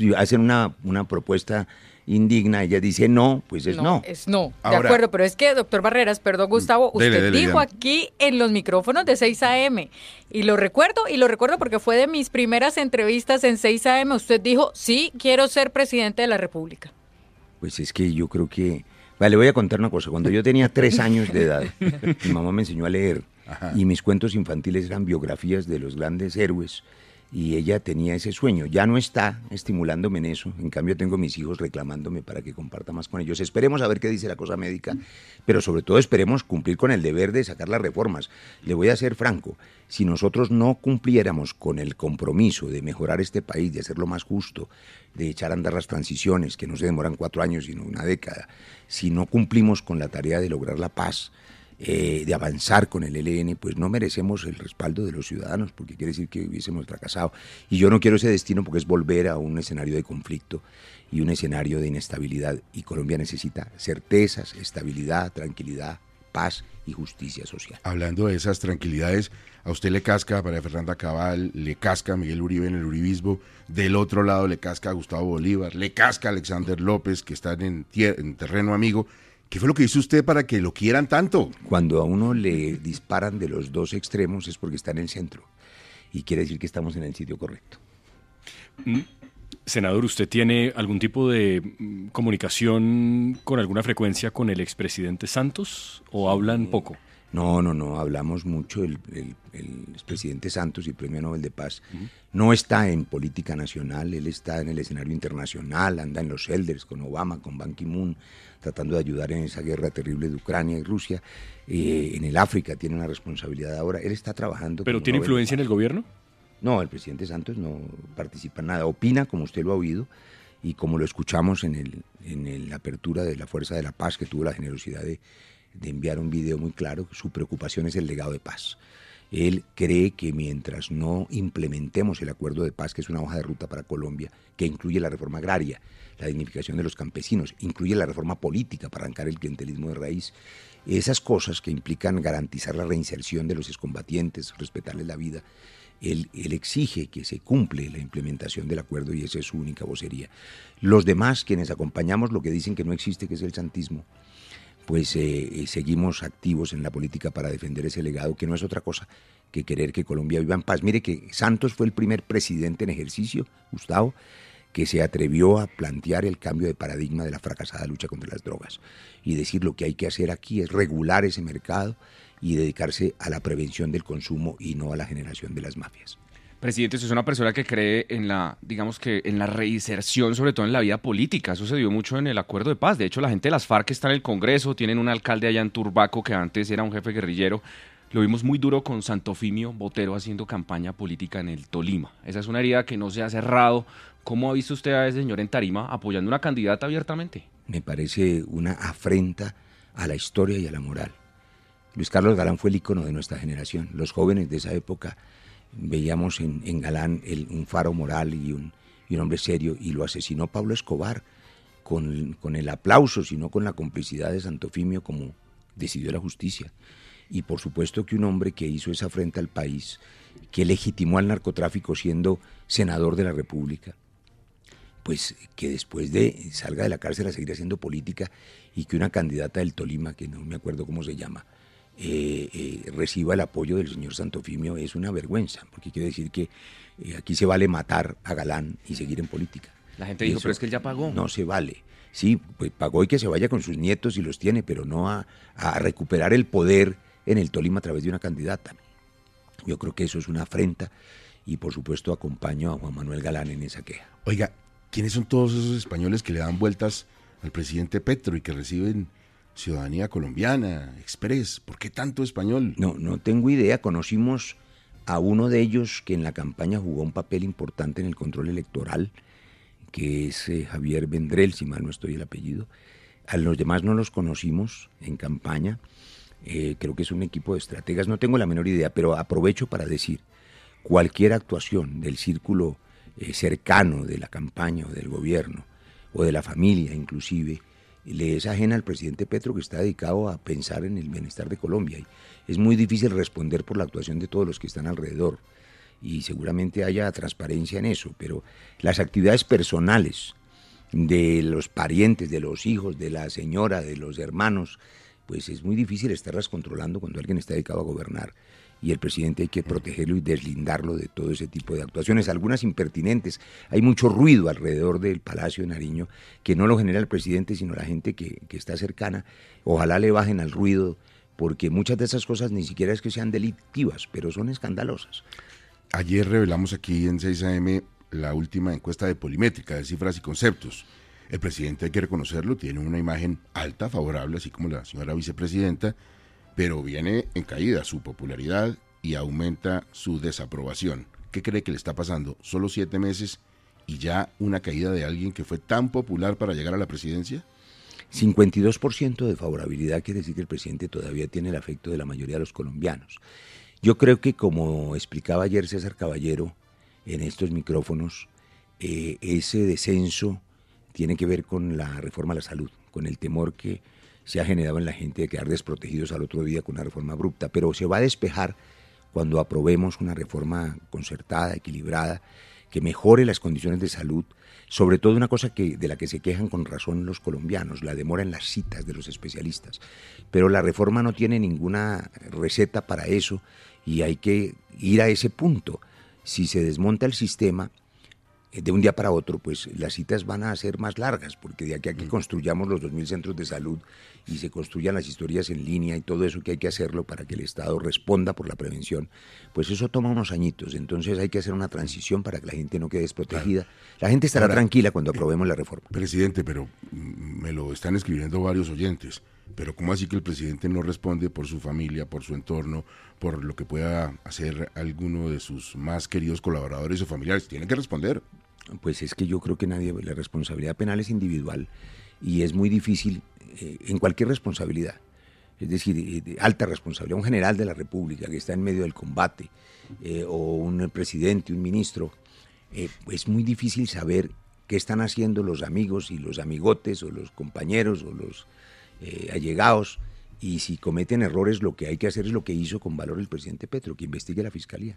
les hacen una, una propuesta indigna, ella dice no, pues es no. Es no, de acuerdo, pero es que, doctor Barreras, perdón Gustavo, usted dijo aquí en los micrófonos de 6 AM, y lo recuerdo, y lo recuerdo porque fue de mis primeras entrevistas en 6 AM, usted dijo, sí, quiero ser presidente de la República. Pues es que yo creo que... Vale, voy a contar una cosa. Cuando yo tenía tres años de edad, mi mamá me enseñó a leer y mis cuentos infantiles eran biografías de los grandes héroes y ella tenía ese sueño. Ya no está estimulándome en eso, en cambio tengo mis hijos reclamándome para que comparta más con ellos. Esperemos a ver qué dice la cosa médica, pero sobre todo esperemos cumplir con el deber de sacar las reformas. Le voy a ser franco, si nosotros no cumpliéramos con el compromiso de mejorar este país, de hacerlo más justo, de echar a andar las transiciones, que no se demoran cuatro años, sino una década, si no cumplimos con la tarea de lograr la paz, eh, de avanzar con el ELN, pues no merecemos el respaldo de los ciudadanos, porque quiere decir que hubiésemos fracasado. Y yo no quiero ese destino porque es volver a un escenario de conflicto y un escenario de inestabilidad. Y Colombia necesita certezas, estabilidad, tranquilidad, paz y justicia social. Hablando de esas tranquilidades, a usted le casca para Fernanda Cabal, le casca a Miguel Uribe en el uribismo, del otro lado le casca a Gustavo Bolívar, le casca a Alexander López, que están en terreno amigo, ¿Qué fue lo que hizo usted para que lo quieran tanto? Cuando a uno le disparan de los dos extremos es porque está en el centro y quiere decir que estamos en el sitio correcto. Mm, senador, ¿usted tiene algún tipo de mm, comunicación con alguna frecuencia con el expresidente Santos o hablan poco? No, no, no, hablamos mucho. El, expresidente Santos y Premio Nobel de Paz no está en política nacional, él está en el escenario internacional, anda en los elders con Obama, con Ban Ki-moon, tratando de ayudar en esa guerra terrible de Ucrania y Rusia. Eh, en el África tiene una responsabilidad ahora. Él está trabajando. ¿Pero tiene influencia en el gobierno? No, el presidente Santos no participa en nada. Opina, como usted lo ha oído, y como lo escuchamos en, el, en la apertura de la Fuerza de la Paz, que tuvo la generosidad de, de enviar un video muy claro, su preocupación es el legado de paz. Él cree que mientras no implementemos el acuerdo de paz, que es una hoja de ruta para Colombia, que incluye la reforma agraria, la dignificación de los campesinos, incluye la reforma política para arrancar el clientelismo de raíz, esas cosas que implican garantizar la reinserción de los excombatientes, respetarles la vida, él, exige que se cumple la implementación del acuerdo y esa es su única vocería. Los demás, quienes acompañamos lo que dicen que no existe, que es el santismo, pues eh, seguimos activos en la política para defender ese legado, que no es otra cosa que querer que Colombia viva en paz. Mire que Santos fue el primer presidente en ejercicio, Gustavo, que se atrevió a plantear el cambio de paradigma de la fracasada lucha contra las drogas y decir lo que hay que hacer aquí es regular ese mercado y dedicarse a la prevención del consumo y no a la generación de las mafias. Presidente, usted es una persona que cree en la, digamos que en la reinserción, sobre todo en la vida política. Eso se dio mucho en el acuerdo de paz. De hecho, la gente de las FARC está en el Congreso, tienen un alcalde allá en Turbaco que antes era un jefe guerrillero. Lo vimos muy duro con Santofimio Botero haciendo campaña política en el Tolima. Esa es una herida que no se ha cerrado. ¿Cómo ha visto usted a ese señor en Tarima apoyando una candidata abiertamente? Me parece una afrenta a la historia y a la moral. Luis Carlos Galán fue el ícono de nuestra generación. Los jóvenes de esa época veíamos en, Galán un faro moral y un, hombre serio, y lo asesinó Pablo Escobar con, con, el aplauso, sino con la complicidad de Santofimio, como decidió la justicia. Y por supuesto que un hombre que hizo esa afrenta al país, que legitimó al narcotráfico siendo senador de la República, pues que después de salga de la cárcel a seguir haciendo política y que una candidata del Tolima, que no me acuerdo cómo se llama, eh, eh, reciba el apoyo del señor Santofimio es una vergüenza, porque quiere decir que eh, aquí se vale matar a Galán y seguir en política. La gente dijo, pero es que él ya pagó. No se vale. Sí, pues pagó y que se vaya con sus nietos y los tiene, pero no a, a recuperar el poder en el Tolima a través de una candidata. Yo creo que eso es una afrenta y por supuesto acompaño a Juan Manuel Galán en esa queja. Oiga, ¿quiénes son todos esos españoles que le dan vueltas al presidente Petro y que reciben ciudadanía colombiana, express. ¿Por qué tanto español? No, no tengo idea. Conocimos a uno de ellos que en la campaña jugó un papel importante en el control electoral, que es eh, Javier Vendrell, si mal no estoy el apellido. A los demás no los conocimos en campaña. Eh, creo que es un equipo de estrategas, no tengo la menor idea, pero aprovecho para decir, cualquier actuación del círculo eh, cercano de la campaña o del gobierno, o de la familia inclusive, le es ajena al presidente Petro que está dedicado a pensar en el bienestar de Colombia. Y es muy difícil responder por la actuación de todos los que están alrededor y seguramente haya transparencia en eso, pero las actividades personales de los parientes, de los hijos, de la señora, de los hermanos, pues es muy difícil estarlas controlando cuando alguien está dedicado a gobernar y el presidente hay que protegerlo y deslindarlo de todo ese tipo de actuaciones, algunas impertinentes. Hay mucho ruido alrededor del Palacio de Nariño que no lo genera el presidente, sino la gente que, que está cercana. Ojalá le bajen al ruido, porque muchas de esas cosas ni siquiera es que sean delictivas, pero son escandalosas. Ayer revelamos aquí en 6am la última encuesta de Polimétrica de cifras y conceptos. El presidente, hay que reconocerlo, tiene una imagen alta, favorable, así como la señora vicepresidenta, pero viene en caída su popularidad y aumenta su desaprobación. ¿Qué cree que le está pasando? Solo siete meses y ya una caída de alguien que fue tan popular para llegar a la presidencia. 52% de favorabilidad quiere decir que el presidente todavía tiene el afecto de la mayoría de los colombianos. Yo creo que como explicaba ayer César Caballero en estos micrófonos, eh, ese descenso tiene que ver con la reforma a la salud, con el temor que se ha generado en la gente de quedar desprotegidos al otro día con una reforma abrupta, pero se va a despejar cuando aprobemos una reforma concertada, equilibrada, que mejore las condiciones de salud, sobre todo una cosa que, de la que se quejan con razón los colombianos, la demora en las citas de los especialistas. Pero la reforma no tiene ninguna receta para eso y hay que ir a ese punto. Si se desmonta el sistema, de un día para otro, pues las citas van a ser más largas, porque de aquí a que construyamos los 2.000 centros de salud y se construyan las historias en línea y todo eso que hay que hacerlo para que el Estado responda por la prevención, pues eso toma unos añitos. Entonces hay que hacer una transición para que la gente no quede desprotegida. La gente estará tranquila cuando aprobemos la reforma. Presidente, pero mm, me lo están escribiendo varios oyentes. Pero ¿cómo así que el presidente no responde por su familia, por su entorno, por lo que pueda hacer alguno de sus más queridos colaboradores o familiares? Tiene que responder. Pues es que yo creo que nadie, la responsabilidad penal es individual y es muy difícil eh, en cualquier responsabilidad. Es decir, eh, alta responsabilidad. Un general de la República que está en medio del combate eh, o un presidente, un ministro, es muy difícil saber qué están haciendo los amigos y los amigotes o los compañeros o los allegados y si cometen errores lo que hay que hacer es lo que hizo con valor el presidente Petro, que investigue la fiscalía.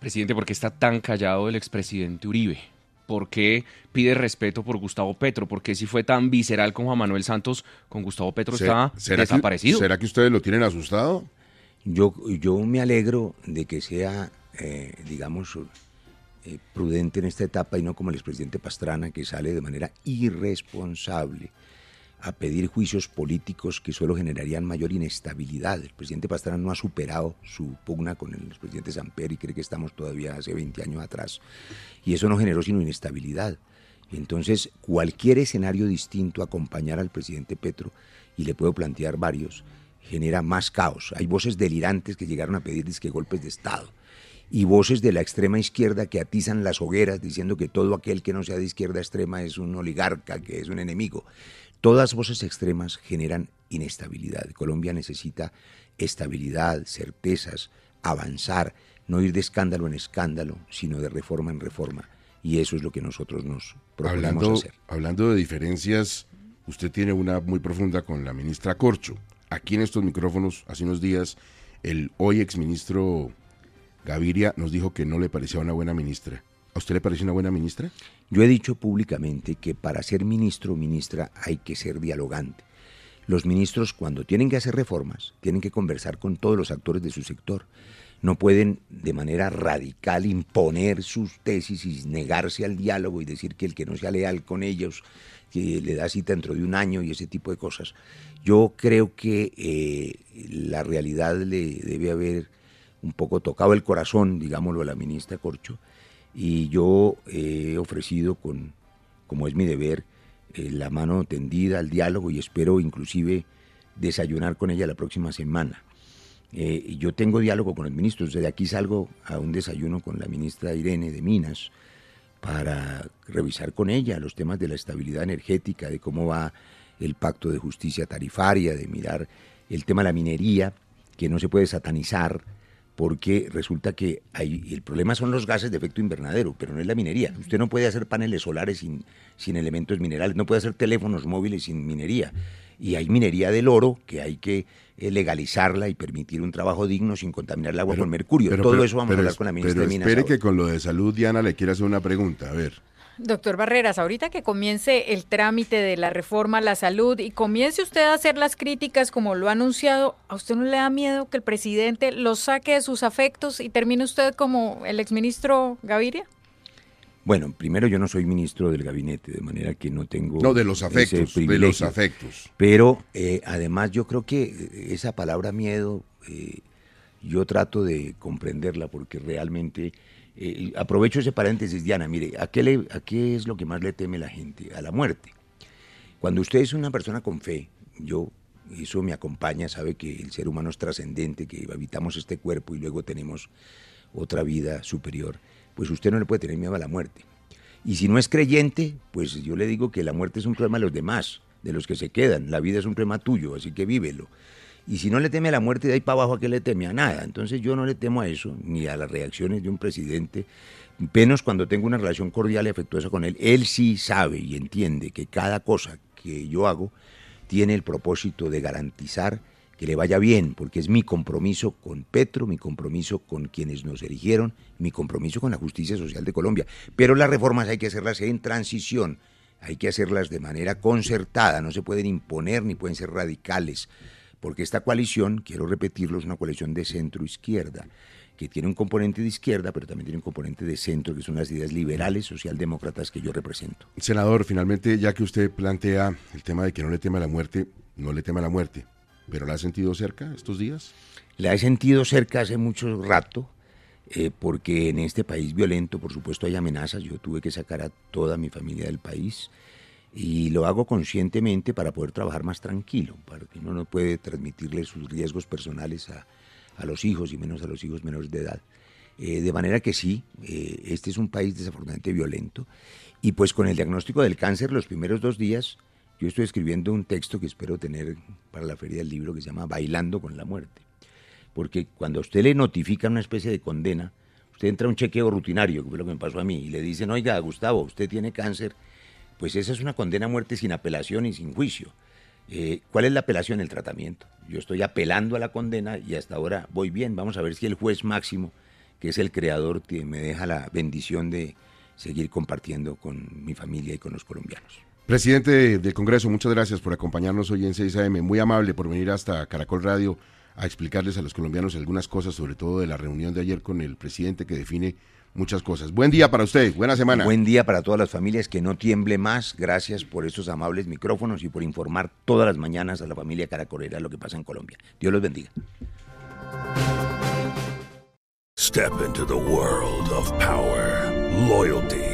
Presidente, ¿por qué está tan callado el expresidente Uribe? ¿Por qué pide respeto por Gustavo Petro? ¿Por qué si fue tan visceral con Juan Manuel Santos, con Gustavo Petro está desaparecido? ¿Será que ustedes lo tienen asustado? Yo, yo me alegro de que sea, eh, digamos, eh, prudente en esta etapa y no como el expresidente Pastrana, que sale de manera irresponsable a pedir juicios políticos que solo generarían mayor inestabilidad. El presidente Pastrana no ha superado su pugna con el presidente Samper y cree que estamos todavía hace 20 años atrás. Y eso no generó sino inestabilidad. Entonces, cualquier escenario distinto acompañar al presidente Petro, y le puedo plantear varios, genera más caos. Hay voces delirantes que llegaron a pedir disque golpes de Estado y voces de la extrema izquierda que atizan las hogueras diciendo que todo aquel que no sea de izquierda extrema es un oligarca, que es un enemigo. Todas voces extremas generan inestabilidad. Colombia necesita estabilidad, certezas, avanzar, no ir de escándalo en escándalo, sino de reforma en reforma. Y eso es lo que nosotros nos proponemos hablando, hacer. Hablando de diferencias, usted tiene una muy profunda con la ministra Corcho. Aquí en estos micrófonos, hace unos días, el hoy exministro Gaviria nos dijo que no le parecía una buena ministra. ¿A usted le parece una buena ministra? Yo he dicho públicamente que para ser ministro o ministra hay que ser dialogante. Los ministros cuando tienen que hacer reformas tienen que conversar con todos los actores de su sector. No pueden de manera radical imponer sus tesis y negarse al diálogo y decir que el que no sea leal con ellos que le da cita dentro de un año y ese tipo de cosas. Yo creo que eh, la realidad le debe haber un poco tocado el corazón, digámoslo, a la ministra Corcho, y yo he ofrecido, con, como es mi deber, eh, la mano tendida al diálogo y espero inclusive desayunar con ella la próxima semana. Eh, yo tengo diálogo con el ministro, de aquí salgo a un desayuno con la ministra Irene de Minas para revisar con ella los temas de la estabilidad energética, de cómo va el pacto de justicia tarifaria, de mirar el tema de la minería, que no se puede satanizar, porque resulta que hay, el problema son los gases de efecto invernadero, pero no es la minería. Usted no puede hacer paneles solares sin, sin elementos minerales, no puede hacer teléfonos móviles sin minería. Y hay minería del oro que hay que eh, legalizarla y permitir un trabajo digno sin contaminar el agua con mercurio. Todo eso vamos a hablar con la ministra pero de Minas. Espere que con lo de salud, Diana, le quiero hacer una pregunta. A ver, Doctor Barreras, ahorita que comience el trámite de la reforma a la salud y comience usted a hacer las críticas como lo ha anunciado, ¿a usted no le da miedo que el presidente lo saque de sus afectos y termine usted como el exministro Gaviria? Bueno, primero yo no soy ministro del gabinete, de manera que no tengo... No, de los afectos, de los afectos. Pero eh, además yo creo que esa palabra miedo, eh, yo trato de comprenderla porque realmente eh, aprovecho ese paréntesis, Diana, mire, ¿a qué, le, ¿a qué es lo que más le teme la gente? A la muerte. Cuando usted es una persona con fe, yo, eso me acompaña, sabe que el ser humano es trascendente, que habitamos este cuerpo y luego tenemos otra vida superior, pues usted no le puede tener miedo a la muerte. Y si no es creyente, pues yo le digo que la muerte es un problema de los demás, de los que se quedan, la vida es un problema tuyo, así que vívelo. Y si no le teme a la muerte, de ahí para abajo, ¿a qué le teme? A nada. Entonces yo no le temo a eso, ni a las reacciones de un presidente, menos cuando tengo una relación cordial y afectuosa con él. Él sí sabe y entiende que cada cosa que yo hago tiene el propósito de garantizar que le vaya bien, porque es mi compromiso con Petro, mi compromiso con quienes nos eligieron, mi compromiso con la justicia social de Colombia. Pero las reformas hay que hacerlas en transición, hay que hacerlas de manera concertada, no se pueden imponer ni pueden ser radicales porque esta coalición, quiero repetirlo, es una coalición de centro-izquierda, que tiene un componente de izquierda, pero también tiene un componente de centro, que son las ideas liberales, socialdemócratas que yo represento. Senador, finalmente, ya que usted plantea el tema de que no le tema la muerte, no le tema la muerte, ¿pero la ha sentido cerca estos días? La he sentido cerca hace mucho rato, eh, porque en este país violento, por supuesto, hay amenazas. Yo tuve que sacar a toda mi familia del país y lo hago conscientemente para poder trabajar más tranquilo, porque uno no puede transmitirle sus riesgos personales a, los hijos y menos a los hijos menores de edad. Eh, de manera que sí, eh, este es un país desafortunadamente violento y pues con el diagnóstico del cáncer los primeros dos días yo estoy escribiendo un texto que espero tener para la feria del libro que se llama Bailando con la muerte. Porque cuando a usted le notifica una especie de condena, usted entra a un chequeo rutinario, que fue lo que me pasó a mí, y le dicen, oiga, Gustavo, usted tiene cáncer pues esa es una condena a muerte sin apelación y sin juicio. Eh, ¿Cuál es la apelación? El tratamiento. Yo estoy apelando a la condena y hasta ahora voy bien. Vamos a ver si el juez máximo, que es el creador, me deja la bendición de seguir compartiendo con mi familia y con los colombianos. Presidente del Congreso, muchas gracias por acompañarnos hoy en 6 AM. Muy amable por venir hasta Caracol Radio a explicarles a los colombianos algunas cosas, sobre todo de la reunión de ayer con el presidente que define muchas cosas. Buen día para usted, buena semana. Buen día para todas las familias, que no tiemble más. Gracias por estos amables micrófonos y por informar todas las mañanas a la familia caracolera lo que pasa en Colombia. Dios los bendiga. Step into the world of power, loyalty